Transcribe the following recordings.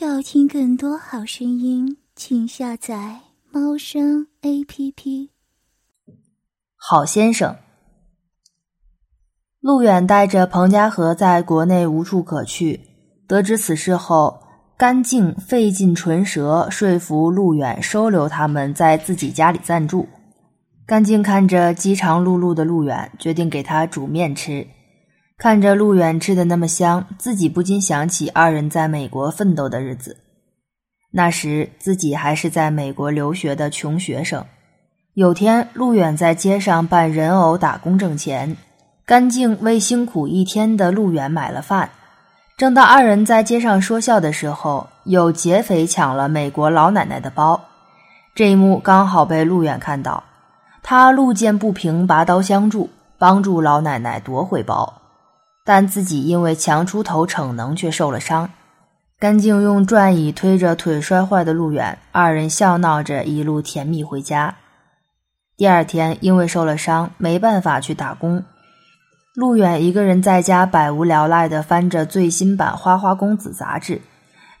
要听更多好声音，请下载猫声 A P P。好先生，陆远带着彭家河在国内无处可去，得知此事后，甘静费尽唇舌说服陆远收留他们在自己家里暂住。甘静看着饥肠辘辘的陆远，决定给他煮面吃。看着陆远吃的那么香，自己不禁想起二人在美国奋斗的日子。那时自己还是在美国留学的穷学生。有天，陆远在街上扮人偶打工挣钱，干净为辛苦一天的陆远买了饭。正当二人在街上说笑的时候，有劫匪抢了美国老奶奶的包。这一幕刚好被陆远看到，他路见不平，拔刀相助，帮助老奶奶夺回包。但自己因为强出头逞能，却受了伤。甘静用转椅推着腿摔坏的陆远，二人笑闹着一路甜蜜回家。第二天，因为受了伤，没办法去打工，陆远一个人在家百无聊赖地翻着最新版《花花公子》杂志，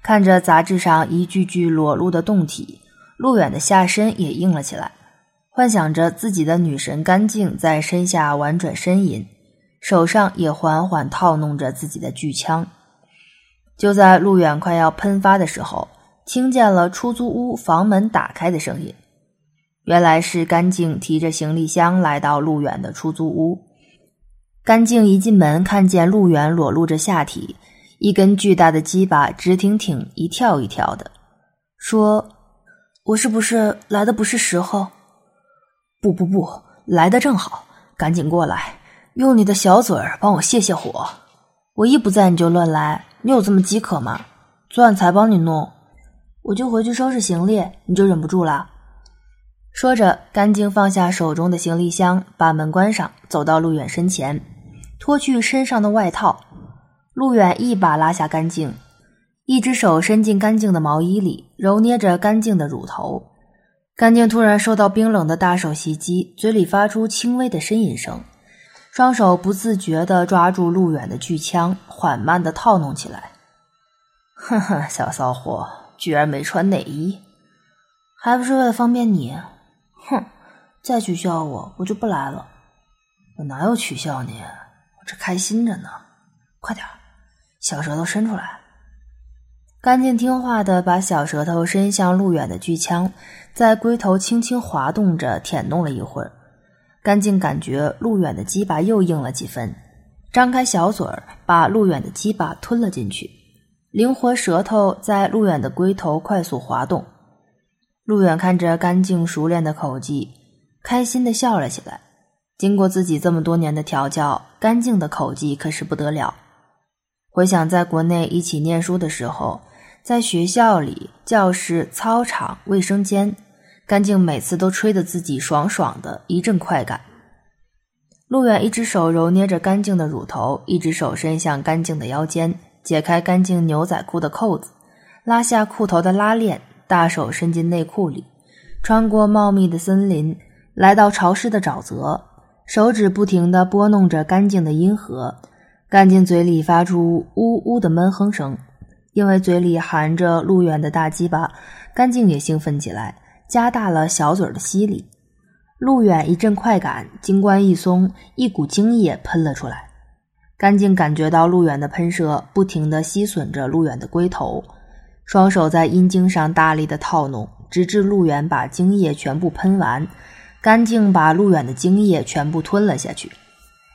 看着杂志上一句句裸露的动体，陆远的下身也硬了起来，幻想着自己的女神甘静在身下婉转呻吟。手上也缓缓套弄着自己的巨枪，就在陆远快要喷发的时候，听见了出租屋房门打开的声音。原来是甘静提着行李箱来到陆远的出租屋。甘静一进门，看见陆远裸露着下体，一根巨大的鸡巴直挺挺一跳一跳的，说：“我是不是来的不是时候？不不不，来的正好，赶紧过来。”用你的小嘴儿帮我泄泄火，我一不在你就乱来，你有这么饥渴吗？昨晚才帮你弄，我就回去收拾行李，你就忍不住了。说着，甘静放下手中的行李箱，把门关上，走到陆远身前，脱去身上的外套。陆远一把拉下干净，一只手伸进干净的毛衣里，揉捏着干净的乳头。甘静突然受到冰冷的大手袭击，嘴里发出轻微的呻吟声。双手不自觉地抓住陆远的巨枪，缓慢地套弄起来。哼哼，小骚货，居然没穿内衣，还不是为了方便你？哼，再取笑我，我就不来了。我哪有取笑你？我这开心着呢。快点，小舌头伸出来。干净听话的把小舌头伸向陆远的巨枪，在龟头轻轻滑动着舔弄了一会儿。干净感觉陆远的鸡巴又硬了几分，张开小嘴儿把陆远的鸡巴吞了进去，灵活舌头在陆远的龟头快速滑动。陆远看着干净熟练的口技，开心的笑了起来。经过自己这么多年的调教，干净的口技可是不得了。回想在国内一起念书的时候，在学校里、教室、操场、卫生间。干净每次都吹得自己爽爽的，一阵快感。陆远一只手揉捏着干净的乳头，一只手伸向干净的腰间，解开干净牛仔裤的扣子，拉下裤头的拉链，大手伸进内裤里，穿过茂密的森林，来到潮湿的沼泽，手指不停地拨弄着干净的阴核。干净嘴里发出呜呜的闷哼声，因为嘴里含着陆远的大鸡巴，干净也兴奋起来。加大了小嘴的吸力，陆远一阵快感，精关一松，一股精液喷了出来。干净感觉到陆远的喷射，不停地吸吮着陆远的龟头，双手在阴茎上大力的套弄，直至陆远把精液全部喷完。干净把陆远的精液全部吞了下去，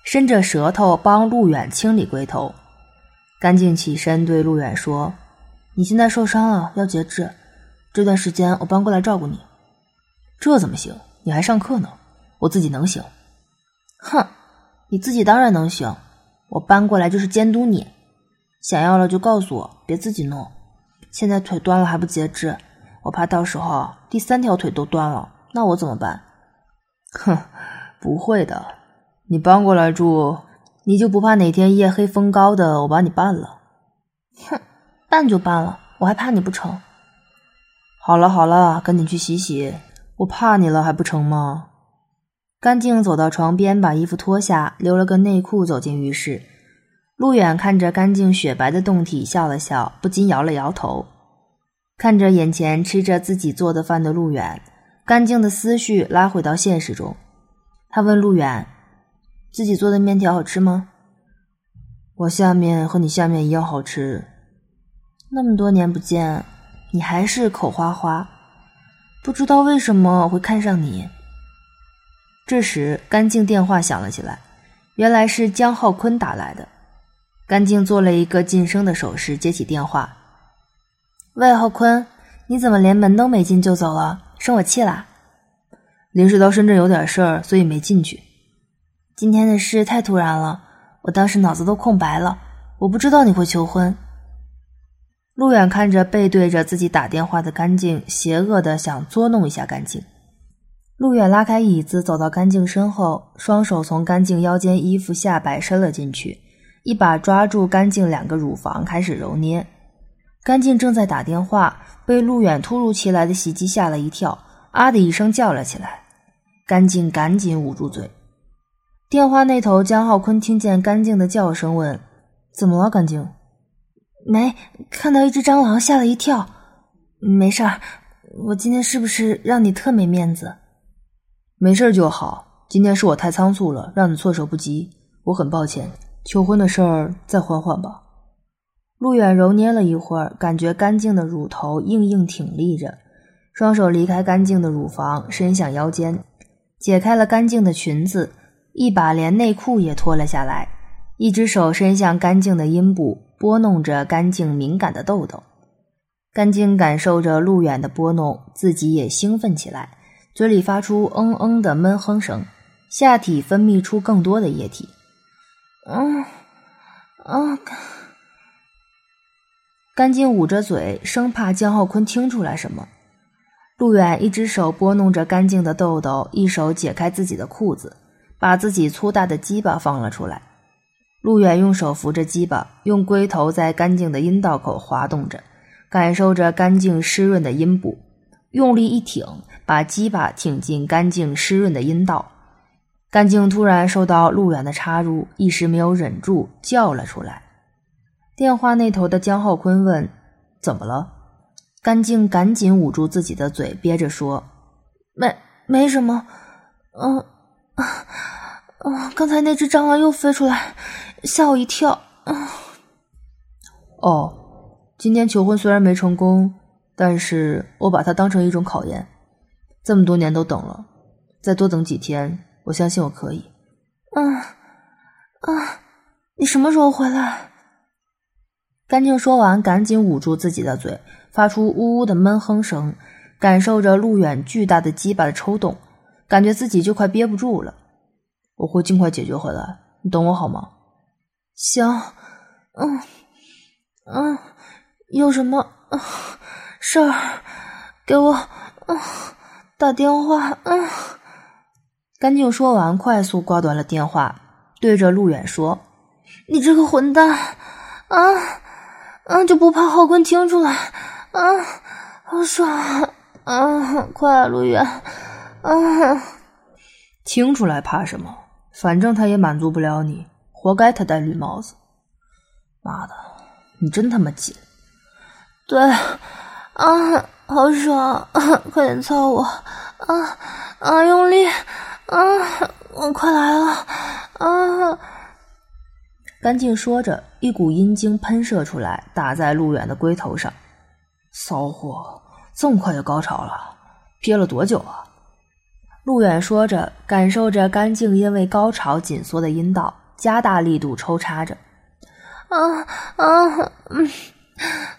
伸着舌头帮陆远清理龟头。干净起身对陆远说：“你现在受伤了，要节制。”这段时间我搬过来照顾你，这怎么行？你还上课呢，我自己能行。哼，你自己当然能行，我搬过来就是监督你，想要了就告诉我，别自己弄。现在腿断了还不截肢，我怕到时候第三条腿都断了，那我怎么办？哼，不会的，你搬过来住，你就不怕哪天夜黑风高的我把你办了？哼，办就办了，我还怕你不成？好了好了，赶紧去洗洗，我怕你了还不成吗？干净走到床边，把衣服脱下，留了个内裤，走进浴室。陆远看着干净雪白的胴体，笑了笑，不禁摇了摇头。看着眼前吃着自己做的饭的陆远，干净的思绪拉回到现实中。他问陆远：“自己做的面条好吃吗？”“我下面和你下面一样好吃。”“那么多年不见，你还是口花花。不知道为什么会看上你。”这时，干净电话响了起来，原来是江浩坤打来的。干净做了一个噤声的手势，接起电话。喂，浩坤，你怎么连门都没进就走了？生我气啦？临时到深圳有点事儿，所以没进去。今天的事太突然了，我当时脑子都空白了，我不知道你会求婚。陆远看着背对着自己打电话的干净，邪恶的想捉弄一下干净。陆远拉开椅子，走到干净身后，双手从干净腰间衣服下摆伸了进去，一把抓住干净两个乳房，开始揉捏。干净正在打电话，被陆远突如其来的袭击吓了一跳，啊的一声叫了起来。干净赶紧捂住嘴。电话那头，江浩坤听见干净的叫声，问：“怎么了，干净？”“没，看到一只蟑螂，吓了一跳。”“没事儿，我今天是不是让你特没面子？”“没事儿就好。今天是我太仓促了，让你措手不及，我很抱歉。求婚的事儿再缓缓吧。”陆远揉捏了一会儿，感觉干净的乳头硬硬挺立着，双手离开干净的乳房，伸向腰间，解开了干净的裙子，一把连内裤也脱了下来，一只手伸向干净的阴部，拨弄着干净敏感的痘痘。干净感受着陆远的拨弄，自己也兴奋起来，嘴里发出嗯嗯的闷哼声，下体分泌出更多的液体。嗯，嗯。干净捂着嘴，生怕江浩坤听出来什么。陆远一只手拨弄着干净的痘痘，一手解开自己的裤子，把自己粗大的鸡巴放了出来。陆远用手扶着鸡巴，用龟头在干净的阴道口滑动着，感受着干净湿润的阴部，用力一挺，把鸡巴挺进干净湿润的阴道。干净突然受到陆远的插入，一时没有忍住，叫了出来。电话那头的江浩坤问：“怎么了？”干净赶紧捂住自己的嘴，憋着说：“没，没什么。嗯，啊，啊，刚才那只蟑螂又飞出来，吓我一跳。啊，哦，今天求婚虽然没成功，但是我把它当成一种考验。这么多年都等了，再多等几天，我相信我可以。嗯，啊，你什么时候回来？”干净说完，赶紧捂住自己的嘴，发出呜呜的闷哼声，感受着路远巨大的鸡巴的抽动，感觉自己就快憋不住了。我会尽快解决回来，你等我好吗？行，嗯嗯，有什么事儿给我嗯打电话。嗯，干净说完，快速挂断了电话，对着陆远说：“你这个混蛋啊！”啊！就不怕浩坤听出来？啊，好爽！啊，快，陆远！啊，听出来怕什么？反正他也满足不了你，活该他戴绿帽子。妈的，你真他妈贱！对，啊，好爽！快点操我！啊啊，用力！啊，我快来了！啊！干净说着，一股阴精喷射出来，打在陆远的龟头上。骚货，这么快就高潮了？憋了多久啊？陆远说着，感受着干净因为高潮紧缩的阴道，加大力度抽插着。啊啊嗯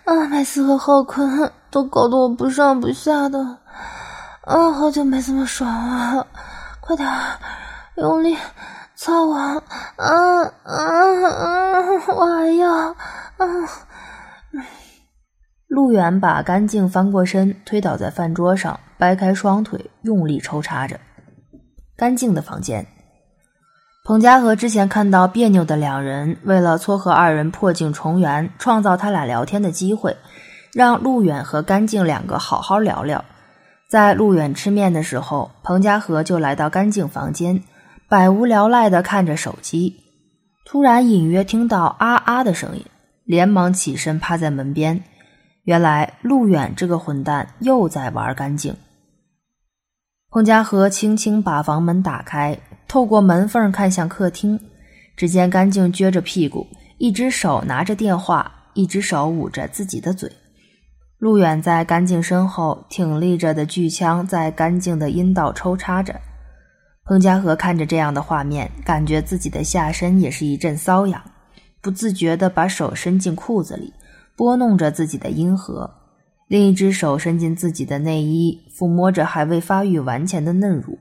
啊！每次和浩坤都搞得我不上不下的。啊，好久没这么爽了！快点，用力！操我！啊啊啊！我还要啊！陆远把干净翻过身，推倒在饭桌上，掰开双腿，用力抽插着。干净的房间，彭家和之前看到别扭的两人，为了撮合二人破镜重圆，创造他俩聊天的机会，让陆远和干净两个好好聊聊。在陆远吃面的时候，彭家和就来到干净房间。百无聊赖的看着手机，突然隐约听到啊啊的声音，连忙起身趴在门边，原来陆远这个混蛋又在玩干净。彭家和轻轻把房门打开，透过门缝看向客厅，只见干净撅着屁股，一只手拿着电话，一只手捂着自己的嘴。陆远在干净身后挺立着的巨枪在干净的阴道抽插着。彭家和看着这样的画面，感觉自己的下身也是一阵瘙痒，不自觉地把手伸进裤子里，拨弄着自己的阴核。另一只手伸进自己的内衣，抚摸着还未发育完全的嫩乳，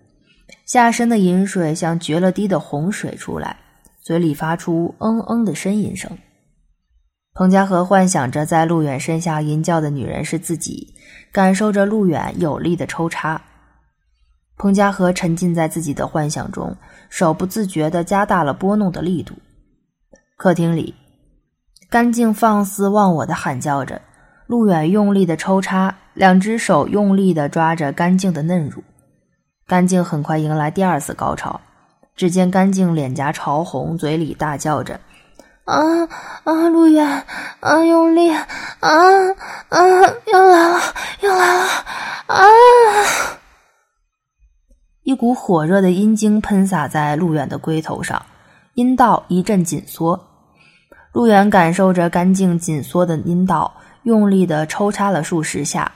下身的饮水像决了堤的洪水出来，嘴里发出嗯嗯的呻吟声。彭家和幻想着在陆远身下吟叫的女人是自己，感受着陆远有力的抽插。彭家和沉浸在自己的幻想中，手不自觉地加大了拨弄的力度。客厅里，干净放肆忘我的喊叫着。陆远用力的抽插，两只手用力的抓着干净的嫩乳，干净很快迎来第二次高潮。只见干净脸颊潮红，嘴里大叫着：“啊啊，陆远啊，用力啊啊，又来了，又来了啊！”一股火热的阴茎喷洒在陆远的龟头上，阴道一阵紧缩。陆远感受着干净紧缩的阴道。用力的抽插了数十下，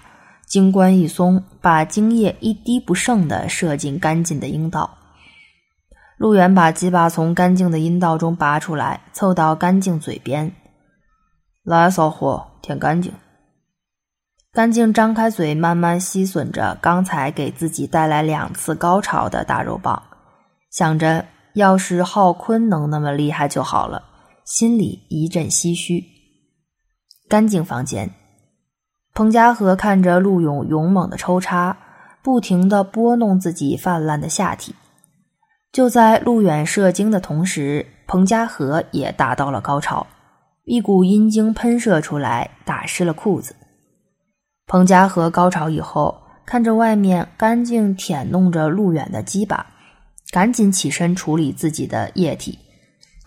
精关一松，把精液一滴不剩的射进干净的阴道。陆远把鸡巴从干净的阴道中拔出来，凑到干净嘴边：“来，骚货，舔干净。”干净张开嘴，慢慢吸吮着刚才给自己带来两次高潮的大肉棒，想着要是浩坤能那么厉害就好了，心里一阵唏嘘。干净房间，彭家和看着陆勇勇猛的抽插，不停的拨弄自己泛滥的下体。就在陆远射精的同时，彭家和也达到了高潮，一股阴精喷射出来，打湿了裤子。彭家和高潮以后，看着外面干净舔弄着陆远的鸡巴，赶紧起身处理自己的液体。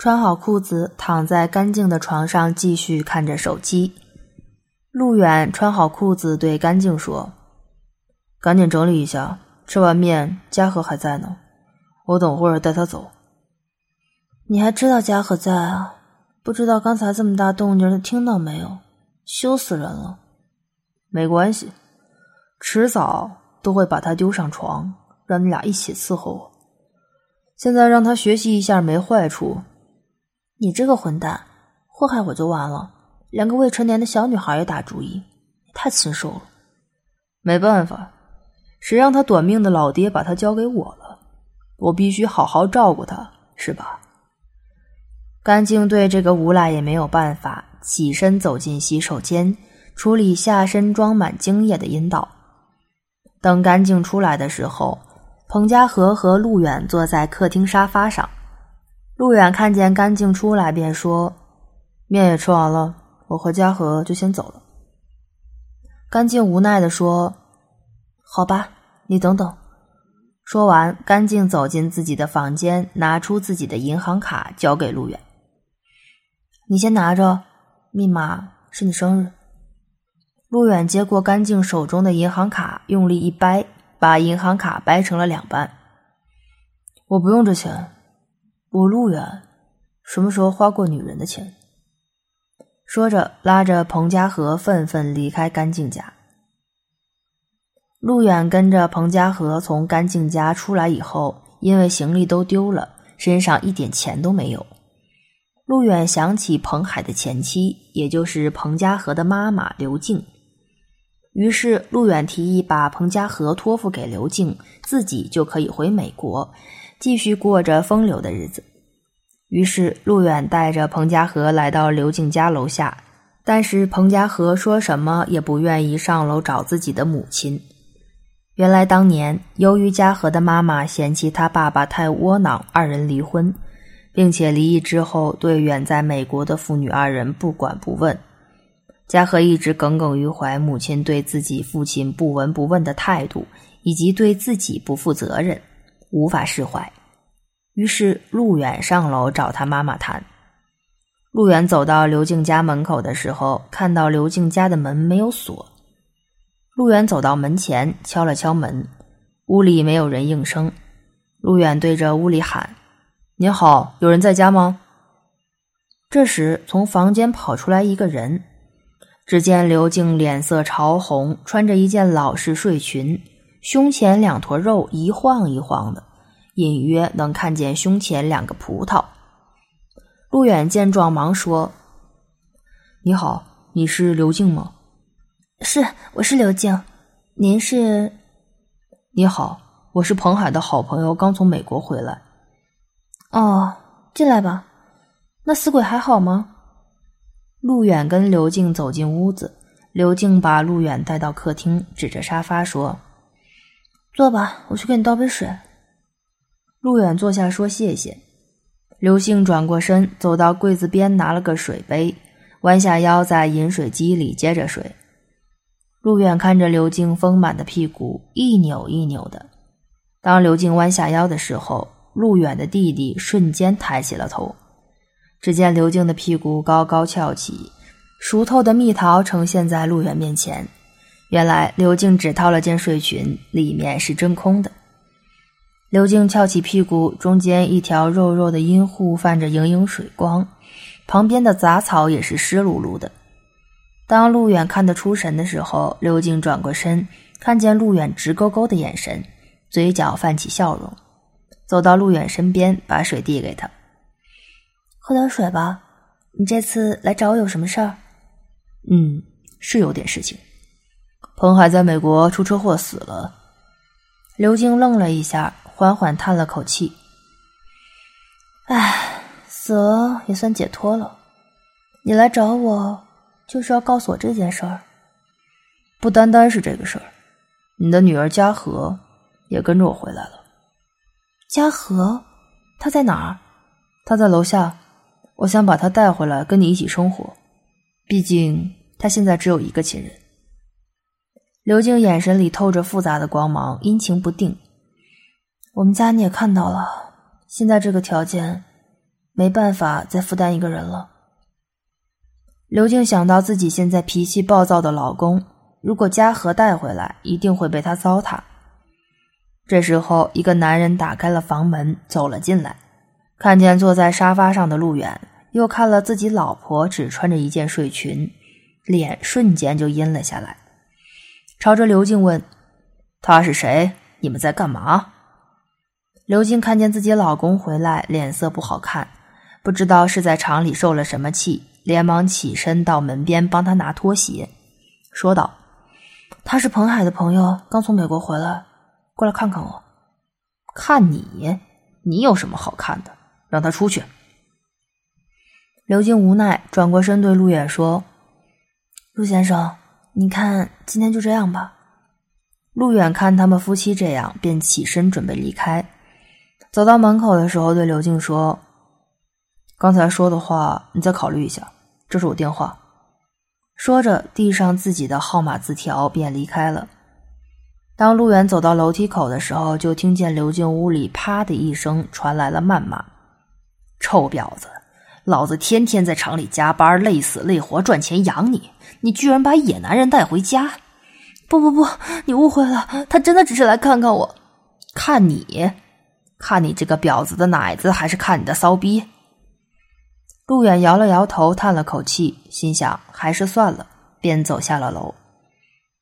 穿好裤子，躺在干净的床上，继续看着手机。陆远穿好裤子，对干净说：“赶紧整理一下，吃完面，嘉禾还在呢，我等会儿带他走。”你还知道嘉禾在啊？不知道刚才这么大动静，他听到没有？羞死人了！没关系，迟早都会把他丢上床，让你俩一起伺候我。现在让他学习一下，没坏处。你这个混蛋，祸害我就完了，连个未成年的小女孩也打主意，太禽兽了。没办法，谁让他短命的老爹把他交给我了，我必须好好照顾他，是吧？干净对这个无赖也没有办法，起身走进洗手间，处理下身装满精液的阴道。等干净出来的时候，彭家和和陆远坐在客厅沙发上。陆远看见干净出来，便说：“面也吃完了，我和嘉禾就先走了。”干净无奈的说：“好吧，你等等。”说完，干净走进自己的房间，拿出自己的银行卡，交给陆远：“你先拿着，密码是你生日。”陆远接过干净手中的银行卡，用力一掰，把银行卡掰成了两半。“我不用这钱。”我陆远，什么时候花过女人的钱？说着，拉着彭家和愤愤离开干净家。陆远跟着彭家和从干净家出来以后，因为行李都丢了，身上一点钱都没有。陆远想起彭海的前妻，也就是彭家和的妈妈刘静，于是陆远提议把彭家和托付给刘静，自己就可以回美国。继续过着风流的日子。于是，陆远带着彭家和来到刘静家楼下，但是彭家和说什么也不愿意上楼找自己的母亲。原来，当年由于家和的妈妈嫌弃他爸爸太窝囊，二人离婚，并且离异之后对远在美国的父女二人不管不问。家和一直耿耿于怀母亲对自己父亲不闻不问的态度，以及对自己不负责任。无法释怀，于是陆远上楼找他妈妈谈。陆远走到刘静家门口的时候，看到刘静家的门没有锁。陆远走到门前，敲了敲门，屋里没有人应声。陆远对着屋里喊：“您好，有人在家吗？”这时，从房间跑出来一个人。只见刘静脸色潮红，穿着一件老式睡裙，胸前两坨肉一晃一晃的，隐约能看见胸前两个葡萄。陆远见状，忙说：“你好，你是刘静吗？”“是，我是刘静。您是？”“你好，我是彭海的好朋友，刚从美国回来。”“哦，进来吧。那死鬼还好吗？”陆远跟刘静走进屋子，刘静把陆远带到客厅，指着沙发说：“坐吧，我去给你倒杯水。”陆远坐下说：“谢谢。”刘静转过身，走到柜子边，拿了个水杯，弯下腰在饮水机里接着水。陆远看着刘静丰满的屁股一扭一扭的。当刘静弯下腰的时候，陆远的弟弟瞬间抬起了头。只见刘静的屁股高高翘起，熟透的蜜桃呈现在陆远面前。原来刘静只套了件睡裙，里面是真空的。刘静翘起屁股，中间一条肉肉的阴户泛着莹莹水光，旁边的杂草也是湿漉漉的。当陆远看得出神的时候，刘静转过身，看见陆远直勾勾的眼神，嘴角泛起笑容，走到陆远身边，把水递给他：“喝点水吧。你这次来找我有什么事儿？”“嗯，是有点事情。彭海在美国出车祸死了。”刘静愣了一下。缓缓叹了口气，唉，死了也算解脱了。你来找我，就是要告诉我这件事儿。不单单是这个事儿，你的女儿嘉禾也跟着我回来了。嘉禾，她在哪儿？她在楼下。我想把她带回来跟你一起生活，毕竟她现在只有一个亲人。刘静眼神里透着复杂的光芒，阴晴不定。我们家你也看到了，现在这个条件，没办法再负担一个人了。刘静想到自己现在脾气暴躁的老公，如果嘉禾带回来，一定会被他糟蹋。这时候，一个男人打开了房门，走了进来，看见坐在沙发上的陆远，又看了自己老婆只穿着一件睡裙，脸瞬间就阴了下来，朝着刘静问：“他是谁？你们在干嘛？”刘静看见自己老公回来，脸色不好看，不知道是在厂里受了什么气，连忙起身到门边帮他拿拖鞋，说道：“他是彭海的朋友，刚从美国回来，过来看看我。看你，你有什么好看的？让他出去。”刘静无奈，转过身对陆远说：“陆先生，你看今天就这样吧。”陆远看他们夫妻这样，便起身准备离开。走到门口的时候，对刘静说：“刚才说的话，你再考虑一下。这是我电话。”说着，递上自己的号码字条，便离开了。当陆远走到楼梯口的时候，就听见刘静屋里“啪”的一声传来了谩骂：“臭婊子，老子天天在厂里加班，累死累活赚钱养你，你居然把野男人带回家！不不不，你误会了，他真的只是来看看我，看你。”看你这个婊子的奶子，还是看你的骚逼？陆远摇了摇头，叹了口气，心想还是算了，便走下了楼。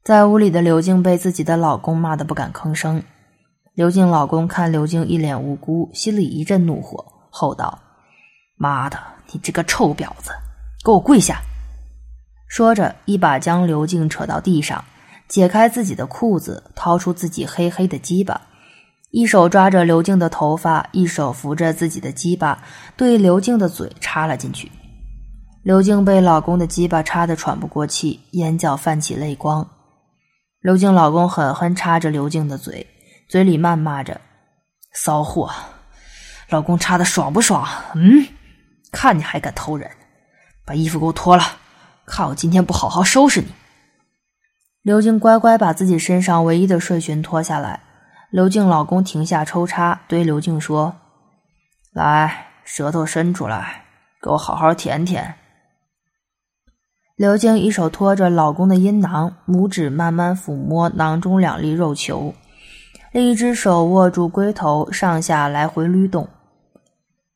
在屋里的刘静被自己的老公骂得不敢吭声。刘静老公看刘静一脸无辜，心里一阵怒火，吼道：“妈的，你这个臭婊子，给我跪下！”说着，一把将刘静扯到地上，解开自己的裤子，掏出自己黑黑的鸡巴。一手抓着刘静的头发，一手扶着自己的鸡巴，对刘静的嘴插了进去。刘静被老公的鸡巴插得喘不过气，眼角泛起泪光。刘静老公狠狠插着刘静的嘴，嘴里谩骂着：“骚货，老公插的爽不爽？嗯，看你还敢偷人！把衣服给我脱了，看我今天不好好收拾你！”刘静乖乖把自己身上唯一的睡裙脱下来。刘静老公停下抽插，对刘静说：“来，舌头伸出来，给我好好舔舔。刘静一手托着老公的阴囊，拇指慢慢抚摸囊中两粒肉球，另一只手握住龟头，上下来回捋动。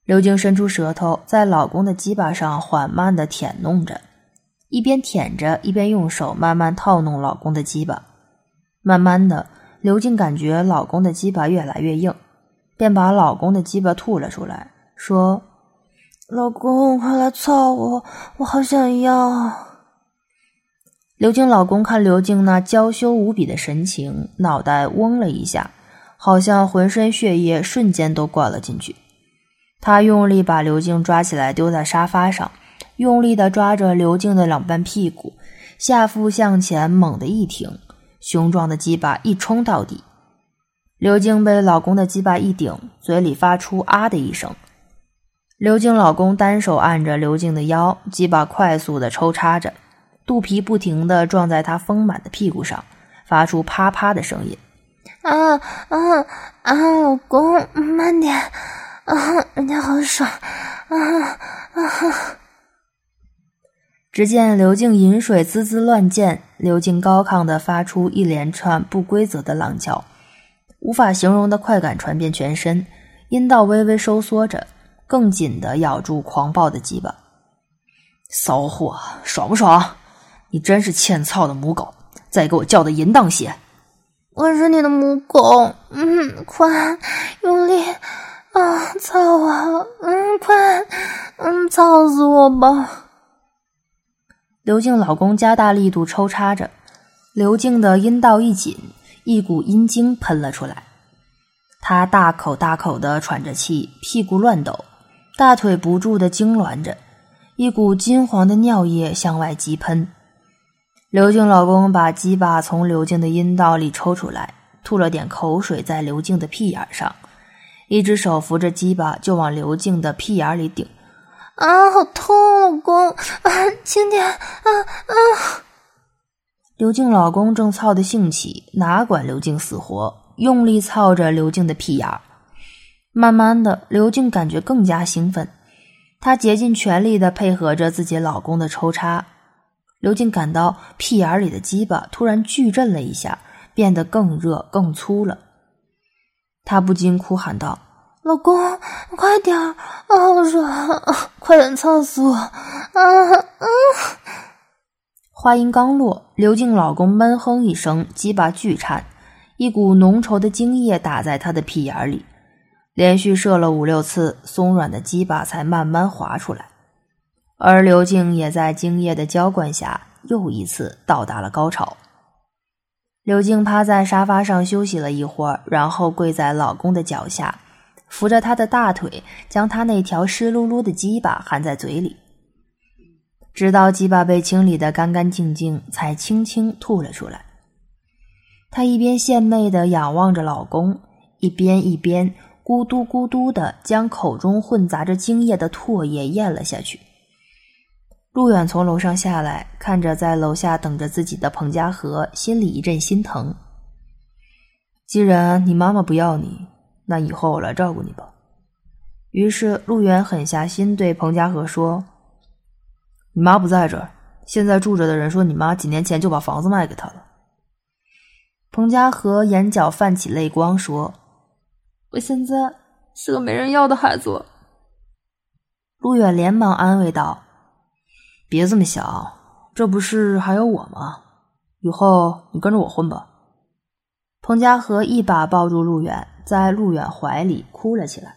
刘静伸出舌头，在老公的鸡巴上缓慢的舔弄着，一边舔着，一边用手慢慢套弄老公的鸡巴。慢慢的，刘静感觉老公的鸡巴越来越硬，便把老公的鸡巴吐了出来，说：“老公，快来操我，我好想要。”刘静老公看刘静那娇羞无比的神情，脑袋嗡了一下，好像浑身血液瞬间都灌了进去。他用力把刘静抓起来，丢在沙发上，用力的抓着刘静的两半屁股，下腹向前猛地一挺，雄壮的鸡巴一冲到底。刘静被老公的鸡巴一顶，嘴里发出啊的一声。刘静老公单手按着刘静的腰，鸡巴快速的抽插着。肚皮不停地撞在她丰满的屁股上，发出啪啪的声音。啊啊啊！老公，慢点！啊，人家好爽！啊啊！只见刘静饮水滋滋乱溅，刘静高亢地发出一连串不规则的浪叫，无法形容的快感传遍全身，阴道微微收缩着，更紧地咬住狂暴的鸡巴。骚货，爽不爽？你真是欠操的母狗！再给我叫的淫荡些！我是你的母狗，嗯，快用力啊，操啊，嗯，快，嗯，操死我吧！刘静老公加大力度抽插着，刘静的阴道一紧，一股阴精喷了出来。她大口大口的喘着气，屁股乱抖，大腿不住的痉挛着，一股金黄的尿液向外急喷。刘静老公把鸡巴从刘静的阴道里抽出来，吐了点口水在刘静的屁眼上，一只手扶着鸡巴就往刘静的屁眼里顶。啊，好痛，老公！啊，轻点！啊啊！刘静老公正操的兴起，哪管刘静死活，用力操着刘静的屁眼。慢慢的，刘静感觉更加兴奋，她竭尽全力的配合着自己老公的抽插。刘静感到屁眼里的鸡巴突然剧震了一下，变得更热更粗了。她不禁哭喊道：“老公，快点儿，好爽，快点操死我！”啊啊！话音刚落，刘静老公闷哼一声，鸡巴巨颤，一股浓稠的精液打在他的屁眼里，连续射了五六次，松软的鸡巴才慢慢滑出来。而刘静也在精液的浇灌下，又一次到达了高潮。刘静趴在沙发上休息了一会儿，然后跪在老公的脚下，扶着他的大腿，将他那条湿漉漉的鸡巴含在嘴里，直到鸡巴被清理得干干净净，才轻轻吐了出来。她一边献媚地仰望着老公，一边一边咕嘟咕嘟地将口中混杂着精液的唾液咽了下去。陆远从楼上下来，看着在楼下等着自己的彭家河，心里一阵心疼。既然你妈妈不要你，那以后我来照顾你吧。于是陆远狠下心对彭家河说：“你妈不在这儿，现在住着的人说你妈几年前就把房子卖给他了。”彭家河眼角泛起泪光，说：“我现在是个没人要的孩子。”陆远连忙安慰道。别这么想，这不是还有我吗？以后你跟着我混吧。彭家河一把抱住陆远，在陆远怀里哭了起来。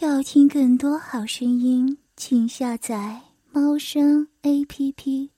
要听更多好声音，请下载猫声 A P P。